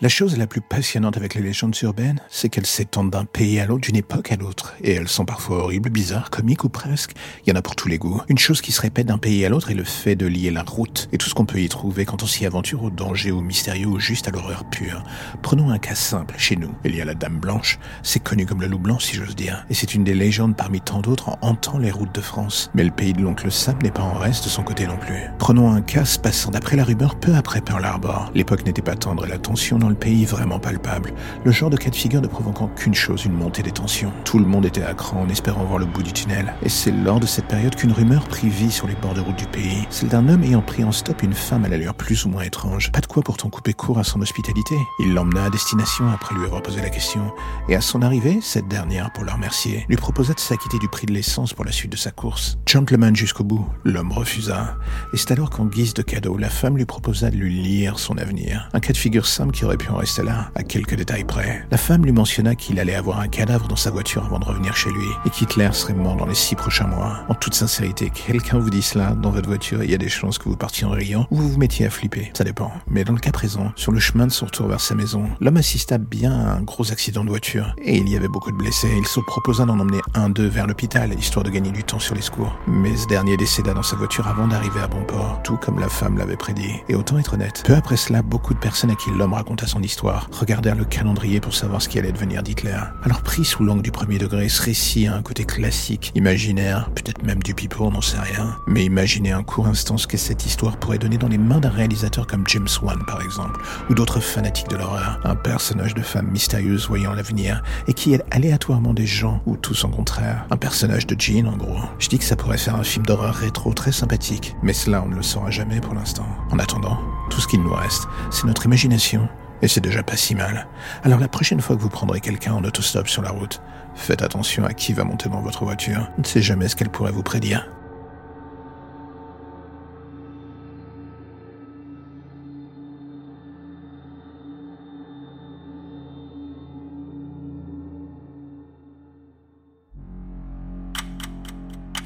La chose la plus passionnante avec les légendes urbaines, c'est qu'elles s'étendent d'un pays à l'autre, d'une époque à l'autre. Et elles sont parfois horribles, bizarres, comiques ou presque. Il y en a pour tous les goûts. Une chose qui se répète d'un pays à l'autre est le fait de lier la route et tout ce qu'on peut y trouver quand on s'y aventure au danger, au mystérieux ou juste à l'horreur pure. Prenons un cas simple. Chez nous, il y a la Dame Blanche. C'est connu comme le loup blanc, si j'ose dire. Et c'est une des légendes parmi tant d'autres en hantant les routes de France. Mais le pays de l'oncle Sam n'est pas en reste de son côté non plus. Prenons un cas se passant d'après la rumeur peu après Pearl Harbor. L'époque n'était pas tendre et la tension dans le pays vraiment palpable. Le genre de cas de figure ne provoquant qu'une chose, une montée des tensions. Tout le monde était à cran en espérant voir le bout du tunnel. Et c'est lors de cette période qu'une rumeur prit vie sur les bords de route du pays. Celle d'un homme ayant pris en stop une femme à l'allure plus ou moins étrange. Pas de quoi pourtant couper court à son hospitalité. Il l'emmena à destination après lui avoir posé la question. Et à son arrivée, cette dernière, pour le remercier, lui proposa de s'acquitter du prix de l'essence pour la suite de sa course. Gentleman jusqu'au bout, l'homme refusa. Et c'est alors qu'en guise de cadeau, la femme lui proposa de lui lire son avenir. Un cas de figure simple qui aurait pu en rester là, à quelques détails près. La femme lui mentionna qu'il allait avoir un cadavre dans sa voiture avant de revenir chez lui, et qu'Hitler serait mort dans les six prochains mois. En toute sincérité, quelqu'un vous dit cela dans votre voiture, il y a des chances que vous partiez en riant, ou vous vous mettiez à flipper. Ça dépend. Mais dans le cas présent, sur le chemin de son retour vers sa maison, l'homme assista bien à un gros accident de voiture, et il y avait beaucoup de blessés. Il se proposa d'en emmener un d'eux vers l'hôpital, histoire de gagner du temps sur les secours. Mais ce dernier décéda dans sa voiture avant d'arriver à bon port, tout comme la femme l'avait prédit. Et autant être honnête, peu après cela, beaucoup de personnes à qui l'homme raconta son histoire regardèrent le calendrier pour savoir ce qui allait devenir d'Hitler. Alors pris sous l'angle du premier degré, ce récit a un côté classique, imaginaire, peut-être même du pipeau, on n'en sait rien. Mais imaginez un court instant ce que cette histoire pourrait donner dans les mains d'un réalisateur comme James Wan par exemple, ou d'autres fanatiques de l'horreur. Un personnage de femme mystérieuse voyant l'avenir, et qui aide aléatoirement des gens, ou tout son contraire. Un personnage de Jean en gros. Je dis que ça pourrait faire un film d'horreur rétro très sympathique, mais cela on ne le saura jamais pour l'instant. En attendant, tout ce qu'il nous reste, c'est notre imagination et c'est déjà pas si mal. Alors la prochaine fois que vous prendrez quelqu'un en autostop sur la route, faites attention à qui va monter dans votre voiture. On ne sait jamais ce qu'elle pourrait vous prédire.